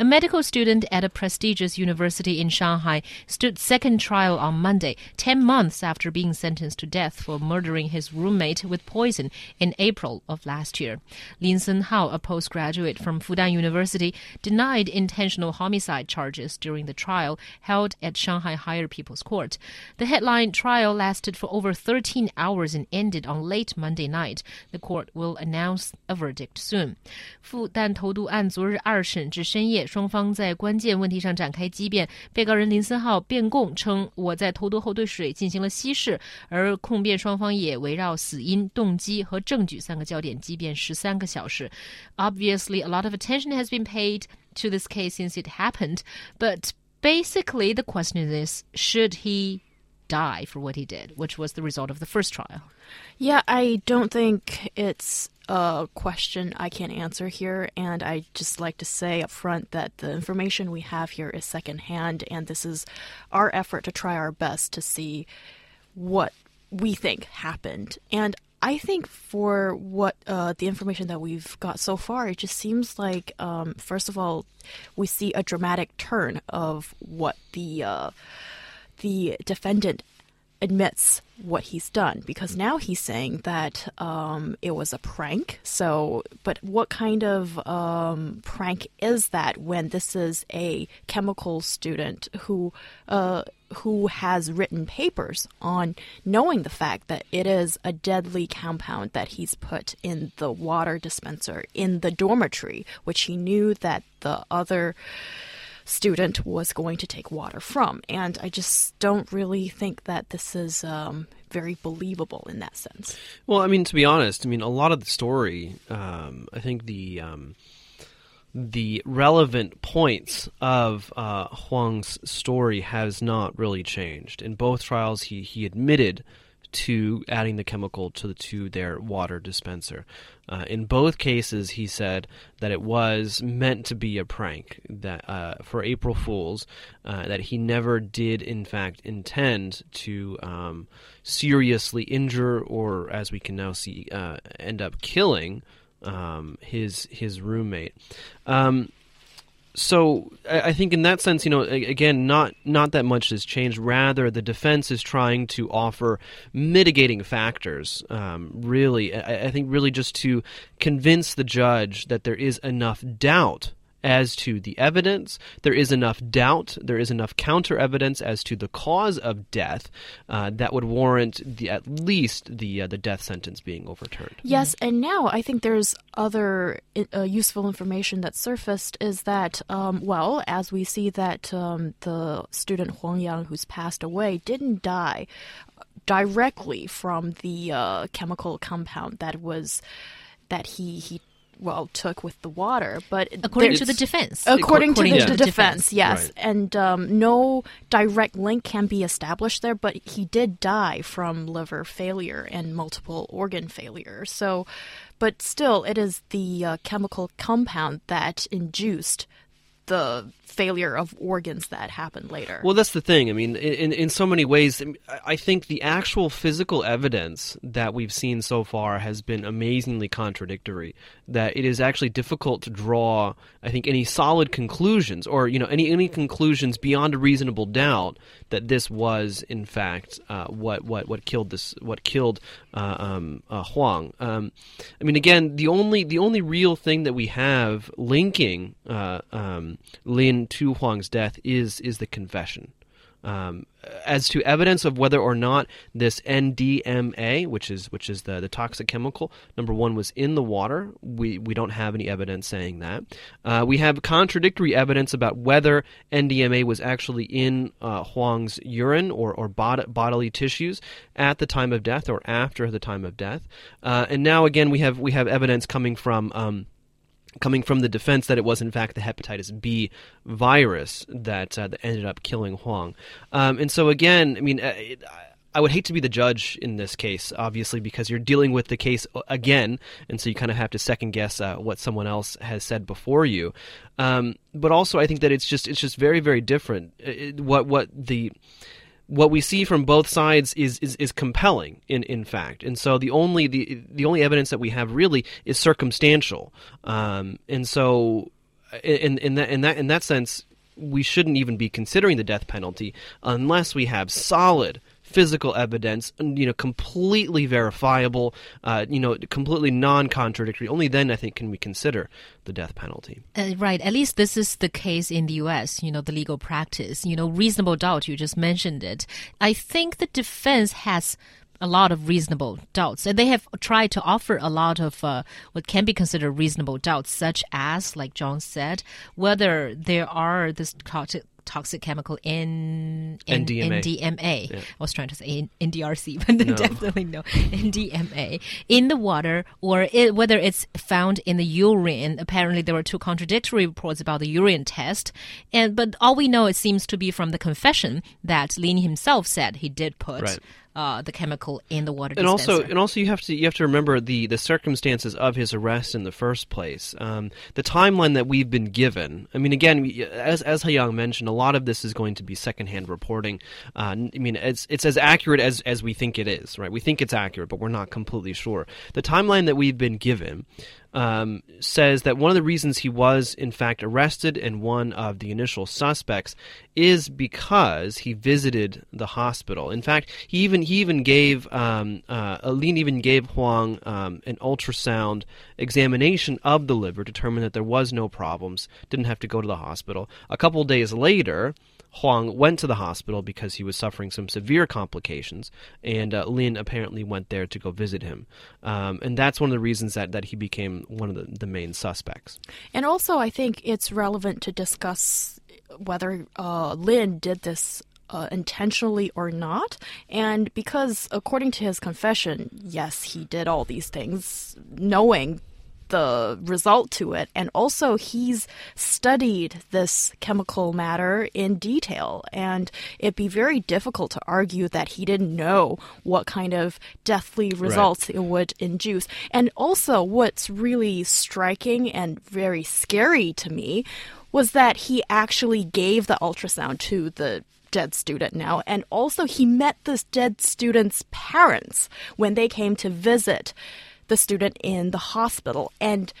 A medical student at a prestigious university in Shanghai stood second trial on Monday, 10 months after being sentenced to death for murdering his roommate with poison in April of last year. Lin Sen Hao, a postgraduate from Fudan University, denied intentional homicide charges during the trial held at Shanghai Higher People's Court. The headline trial lasted for over 13 hours and ended on late Monday night. The court will announce a verdict soon. 复旦投毒案昨日二审至深夜。 双方在关键问题上展开激辩。被告人林森浩辩供称，我在投毒后对水进行了稀释，而控辩双方也围绕死因、动机和证据三个焦点激辩十三个小时。Obviously, a lot of attention has been paid to this case since it happened, but basically the question is, should he die for what he did, which was the result of the first trial? Yeah, I don't think it's a question I can't answer here, and I just like to say up front that the information we have here is secondhand, and this is our effort to try our best to see what we think happened. And I think for what uh, the information that we've got so far, it just seems like, um, first of all, we see a dramatic turn of what the uh, the defendant admits what he's done because now he's saying that um, it was a prank. So, but what kind of um, prank is that when this is a chemical student who uh, who has written papers on knowing the fact that it is a deadly compound that he's put in the water dispenser in the dormitory, which he knew that the other student was going to take water from. And I just don't really think that this is um, very believable in that sense. Well, I mean, to be honest, I mean, a lot of the story, um, I think the. Um, the relevant points of uh, Huang's story has not really changed. In both trials, he, he admitted to adding the chemical to the, to their water dispenser. Uh, in both cases, he said that it was meant to be a prank that uh, for April Fools, uh, that he never did in fact intend to um, seriously injure or, as we can now see, uh, end up killing um, his his roommate. Um, so I think in that sense, you know, again, not not that much has changed. Rather, the defense is trying to offer mitigating factors. Um, really, I, I think really just to convince the judge that there is enough doubt as to the evidence. There is enough doubt, there is enough counter evidence as to the cause of death uh, that would warrant the, at least the uh, the death sentence being overturned. Yes, and now I think there's other uh, useful information that surfaced is that um, well, as we see that um, the student Huang Yang who's passed away didn't die directly from the uh, chemical compound that was that he he well took with the water, but according to the defense, according, according to, the, to, the defense, defense, yes, right. and um, no direct link can be established there. But he did die from liver failure and multiple organ failure. So, but still, it is the uh, chemical compound that induced the failure of organs that happened later. Well, that's the thing. I mean, in in so many ways, I think the actual physical evidence that we've seen so far has been amazingly contradictory. That it is actually difficult to draw, I think, any solid conclusions or you know any any conclusions beyond a reasonable doubt that this was in fact uh, what what what killed this what killed uh, um, uh, Huang. Um, I mean, again, the only the only real thing that we have linking uh, um, Lin to Huang's death is is the confession. Um, as to evidence of whether or not this NDMA, which is which is the, the toxic chemical, number one was in the water. We we don't have any evidence saying that. Uh, we have contradictory evidence about whether NDMA was actually in uh, Huang's urine or or bod- bodily tissues at the time of death or after the time of death. Uh, and now again we have we have evidence coming from. Um, coming from the defense that it was in fact the hepatitis B virus that, uh, that ended up killing Huang. Um, and so again, I mean, uh, it, I would hate to be the judge in this case, obviously, because you're dealing with the case again, and so you kind of have to second guess uh, what someone else has said before you. Um, but also, I think that it's just it's just very very different. It, what what the what we see from both sides is, is, is compelling in, in fact. And so the only the the only evidence that we have really is circumstantial. Um, and so in in that in that in that sense we shouldn't even be considering the death penalty unless we have solid physical evidence, you know, completely verifiable, uh, you know, completely non-contradictory. Only then, I think, can we consider the death penalty. Uh, right. At least this is the case in the U.S. You know, the legal practice. You know, reasonable doubt. You just mentioned it. I think the defense has a lot of reasonable doubts. And they have tried to offer a lot of uh, what can be considered reasonable doubts, such as, like John said, whether there are this toxic chemical in, in NDMA. NDMA. Yeah. I was trying to say in, NDRC, but no. definitely no NDMA in the water, or it, whether it's found in the urine. Apparently, there were two contradictory reports about the urine test, and but all we know it seems to be from the confession that Lin himself said he did put. Right uh, the chemical in the water. And dispenser. also, and also, you have to you have to remember the the circumstances of his arrest in the first place. Um, the timeline that we've been given. I mean, again, as as Haiyang mentioned, a lot of this is going to be secondhand reporting. Uh, I mean, it's it's as accurate as as we think it is, right? We think it's accurate, but we're not completely sure. The timeline that we've been given um, says that one of the reasons he was, in fact, arrested and one of the initial suspects is because he visited the hospital. In fact, he even he even gave um, uh, Lin even gave Huang um, an ultrasound examination of the liver, determined that there was no problems, didn't have to go to the hospital. A couple days later. Huang went to the hospital because he was suffering some severe complications, and uh, Lin apparently went there to go visit him. Um, and that's one of the reasons that, that he became one of the, the main suspects. And also, I think it's relevant to discuss whether uh, Lin did this uh, intentionally or not. And because, according to his confession, yes, he did all these things knowing the result to it. And also, he's studied this chemical matter in detail. And it'd be very difficult to argue that he didn't know what kind of deathly results right. it would induce. And also, what's really striking and very scary to me was that he actually gave the ultrasound to the dead student now. And also, he met this dead student's parents when they came to visit the student in the hospital. And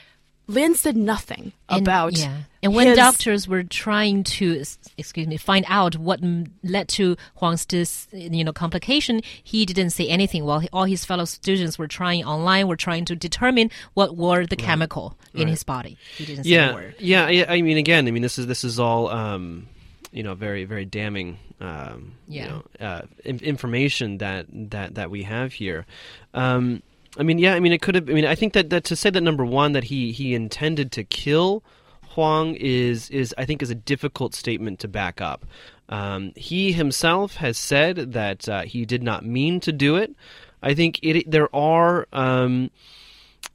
Lin said nothing and, about. Yeah. And when doctors were trying to, excuse me, find out what led to Huang's dis, you know, complication, he didn't say anything. While all his fellow students were trying online, were trying to determine what were the right. chemical in right. his body. He didn't yeah. say a word. Yeah. Yeah. I mean, again, I mean, this is this is all. Um, you know, very very damning, um, yeah. you know, uh, information that that that we have here. Um, I mean, yeah, I mean, it could have. I mean, I think that, that to say that number one that he he intended to kill Huang is is I think is a difficult statement to back up. Um, he himself has said that uh, he did not mean to do it. I think it there are um,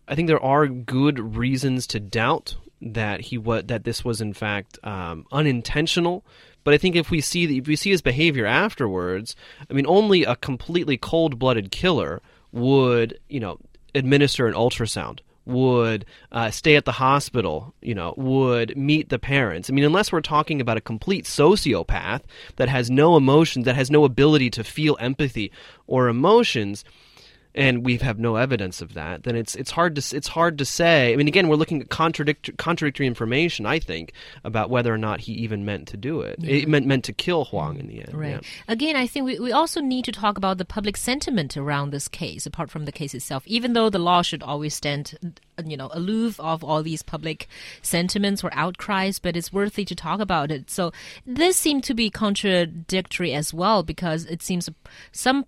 I think there are good reasons to doubt that he what that this was in fact um, unintentional. But I think if we see if we see his behavior afterwards, I mean, only a completely cold blooded killer would you know administer an ultrasound would uh, stay at the hospital, you know, would meet the parents. I mean, unless we're talking about a complete sociopath that has no emotions, that has no ability to feel empathy or emotions, and we have no evidence of that, then it's it's hard to it's hard to say. I mean, again, we're looking at contradictory contradictory information. I think about whether or not he even meant to do it. Yeah. It meant meant to kill Huang in the end. Right. Yeah. Again, I think we, we also need to talk about the public sentiment around this case, apart from the case itself. Even though the law should always stand, you know, aloof of all these public sentiments or outcries, but it's worthy to talk about it. So this seemed to be contradictory as well because it seems some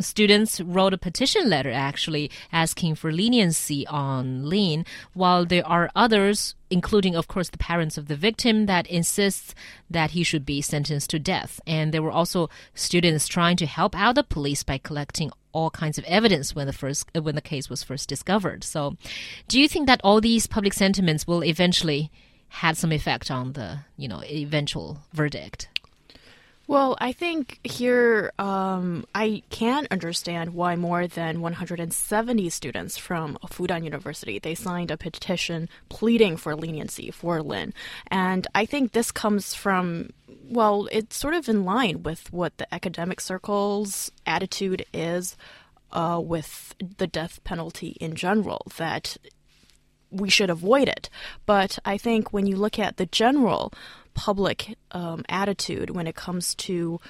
students wrote a petition letter actually asking for leniency on Lin, while there are others, including, of course, the parents of the victim, that insists that he should be sentenced to death. And there were also students trying to help out the police by collecting all kinds of evidence when the first uh, when the case was first discovered. So, do you think that all these public sentiments will eventually had some effect on the you know eventual verdict? Well, I think here um, I can understand why more than 170 students from Fudan University they signed a petition pleading for leniency for Lin, and I think this comes from well, it's sort of in line with what the academic circle's attitude is uh, with the death penalty in general. That we should avoid it, but I think when you look at the general public um, attitude when it comes to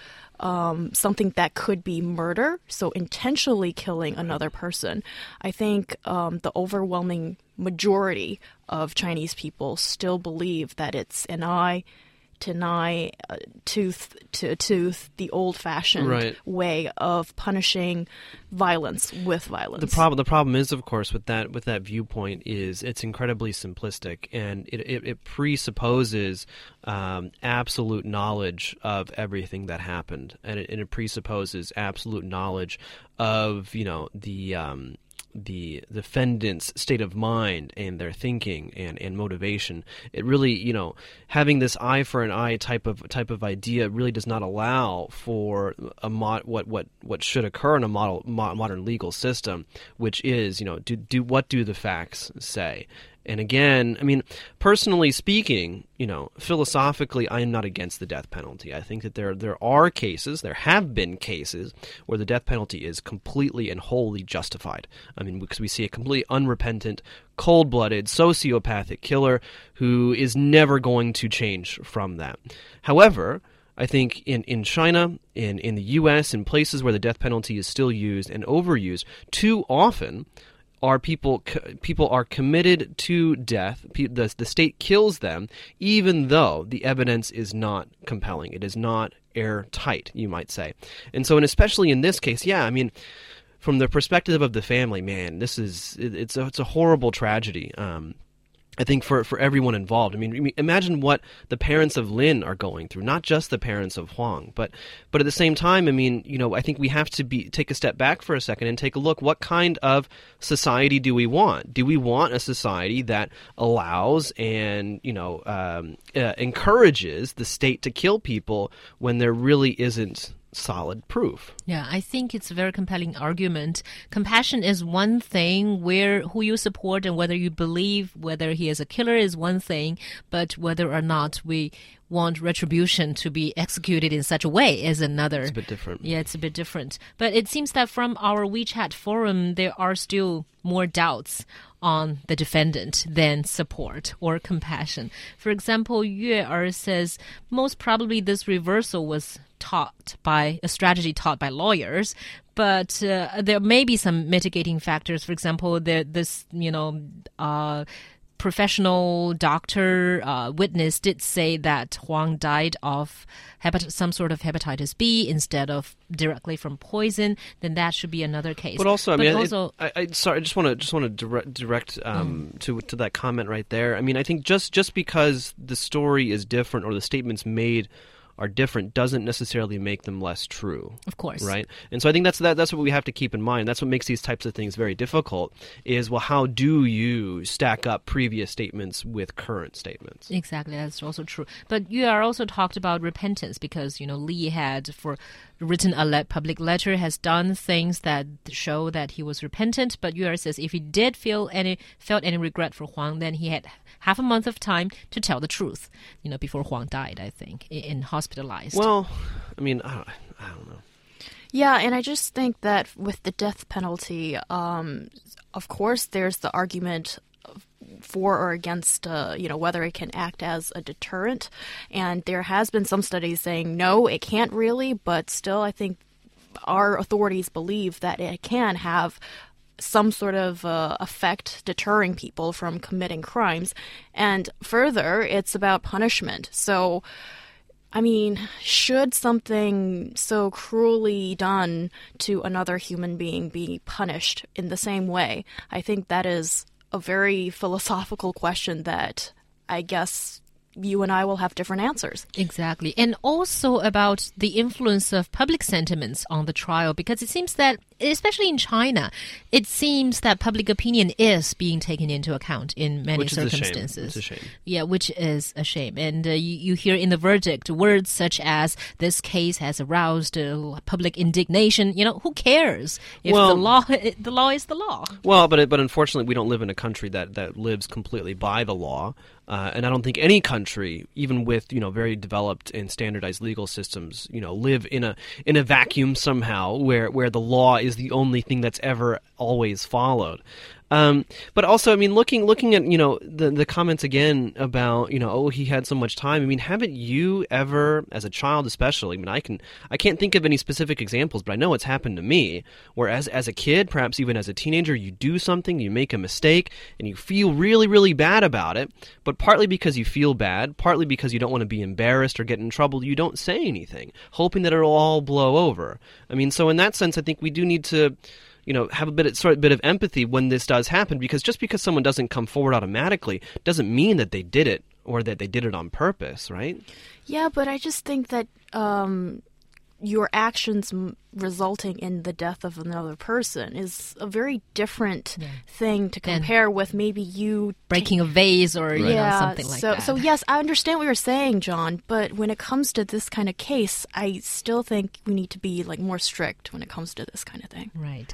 um, something that could be murder, so intentionally killing another person. I think um, the overwhelming majority of Chinese people still believe that it's an eye deny uh, tooth to tooth the old-fashioned Right. way of punishing violence with violence. The problem, the problem is, of course, with that with that viewpoint is it's incredibly simplistic, and it it, it presupposes um, absolute knowledge of everything that happened, and it, and it presupposes absolute knowledge of you know the. Um, the defendant's state of mind and their thinking and, and motivation. It really, you know, having this eye for an eye type of type of idea really does not allow for a mod, what what what should occur in a model, mo- modern legal system, which is, you know, do do what do the facts say? And again, I mean, personally speaking, you know, philosophically, I am not against the death penalty. I think that there there are cases, there have been cases where the death penalty is completely and wholly justified. I mean, because we see a completely unrepentant, cold-blooded, sociopathic killer who is never going to change from that. However, I think in, in China, in, in the U.S., in places where the death penalty is still used and overused, too often are people people are committed to death. The the state kills them, even though the evidence is not compelling. It is not airtight, you might say. And so, and especially in this case, yeah, I mean. From the perspective of the family, man, this is it, it's a, it's a horrible tragedy. Um, I think for for everyone involved. I mean, imagine what the parents of Lin are going through, not just the parents of Huang, but but at the same time, I mean, you know, I think we have to be take a step back for a second and take a look. What kind of society do we want? Do we want a society that allows and you know um, uh, encourages the state to kill people when there really isn't solid proof? Yeah, I think it's a very compelling argument. Compassion is one thing, where who you support and whether you believe whether he is a killer is one thing, but whether or not we want retribution to be executed in such a way is another. It's a bit different. Yeah, it's a bit different. But it seems that from our WeChat forum, there are still more doubts on the defendant than support or compassion. For example, Yue Er says most probably this reversal was taught by a strategy taught by lawyers, but uh, there may be some mitigating factors. For example, there this you know. Uh, professional doctor uh, witness did say that Huang died of hepat- some sort of hepatitis B instead of directly from poison, then that should be another case. But also, I mean, it- also, I, I sorry, I just want to just want to direct, direct um, to to that comment right there. I mean, I think just just because the story is different or the statements made are different doesn't necessarily make them less true. of course, Right, and so I think that's that, that's what we have to keep in mind. That's what makes these types of things very difficult. Is well, how do you stack up previous statements with current statements? Exactly, that's also true. But you are also talked about repentance because you know Lee had for written a le- public letter has done things that show that he was repentant. But Yuer says if he did feel any felt any regret for Huang, then he had half a month of time to tell the truth. You know, before Huang died, I think, i- and hospitalized. Well, I mean, I don't, I don't know. Yeah, and I just think that with the death penalty, um, of course, there's the argument of- for or against, uh, you know, whether it can act as a deterrent. And there has been some studies saying no, it can't really, but still, I think our authorities believe that it can have some sort of uh, effect deterring people from committing crimes. And further, it's about punishment. So, I mean, should something so cruelly done to another human being be punished in the same way? I think that is a very philosophical question that I guess you and I will have different answers. Exactly. And also about the influence of public sentiments on the trial, because it seems that especially in China, it seems that public opinion is being taken into account in many Which is a shame. circumstances. It's a shame. Yeah, which is a shame. And uh, you, you hear in the verdict words such as "this case has aroused uh, public indignation." You know, who cares if Well- the law the law is the law? Well, but but unfortunately, we don't live in a country that that lives completely by the law, uh, and I don't think any country, even with you know very developed and standardized legal systems, you know, live in a in a vacuum somehow where where the law is the only thing that's ever always followed. Um, but also, I mean, looking looking at you know the the comments again about you know oh he had so much time. I mean, haven't you ever, as a child especially? I mean, I can I can't think of any specific examples, but I know it's happened to me. Where as as a kid, perhaps even as a teenager, you do something, you make a mistake, and you feel really really bad about it. But partly because you feel bad, partly because you don't want to be embarrassed or get in trouble, you don't say anything, hoping that it'll all blow over. I mean, so in that sense, I think we do need to you know have a bit of, sort of bit of empathy when this does happen because just because someone doesn't come forward automatically doesn't mean that they did it or that they did it on purpose right Yeah, but I just think that um, your actions m- resulting in the death of another person is a very different thing to Then- compare with maybe you Breaking a vase or you know yeah, something like so, that. So yes, I understand what you're saying, John. But when it comes to this kind of case, I still think we need to be like more strict when it comes to this kind of thing. right.